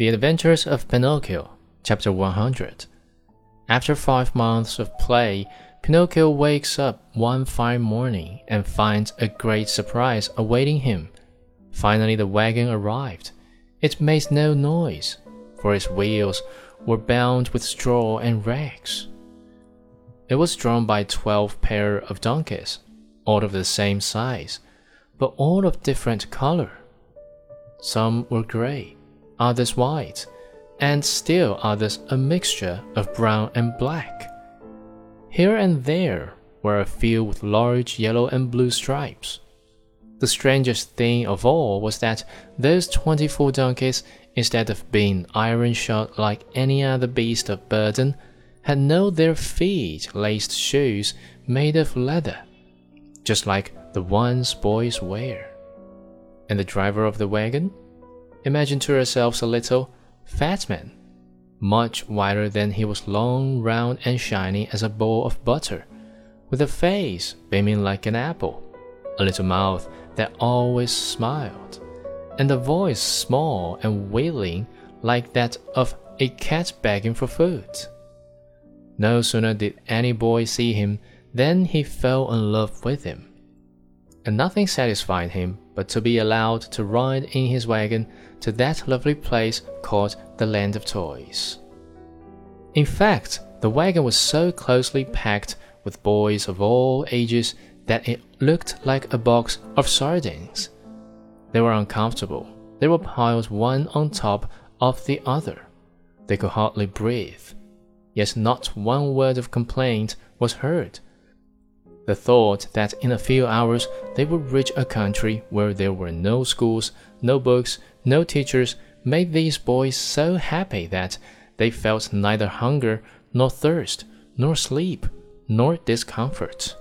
The Adventures of Pinocchio, Chapter 100. After five months of play, Pinocchio wakes up one fine morning and finds a great surprise awaiting him. Finally, the wagon arrived. It made no noise, for its wheels were bound with straw and rags. It was drawn by twelve pair of donkeys, all of the same size, but all of different color. Some were gray, others white, and still others a mixture of brown and black. Here and there were a few with large yellow and blue stripes. The strangest thing of all was that those twenty four donkeys, instead of being iron shod like any other beast of burden, had no their feet laced shoes made of leather, just like the ones boys wear. And the driver of the wagon Imagine to yourselves a little fat man, much whiter than he was long, round, and shiny as a bowl of butter, with a face beaming like an apple, a little mouth that always smiled, and a voice small and wailing like that of a cat begging for food. No sooner did any boy see him than he fell in love with him, and nothing satisfied him but to be allowed to ride in his wagon to that lovely place called the Land of Toys. In fact, the wagon was so closely packed with boys of all ages that it looked like a box of sardines. They were uncomfortable. They were piled one on top of the other. They could hardly breathe. Yet not one word of complaint was heard the thought that in a few hours they would reach a country where there were no schools, no books, no teachers made these boys so happy that they felt neither hunger, nor thirst, nor sleep, nor discomfort.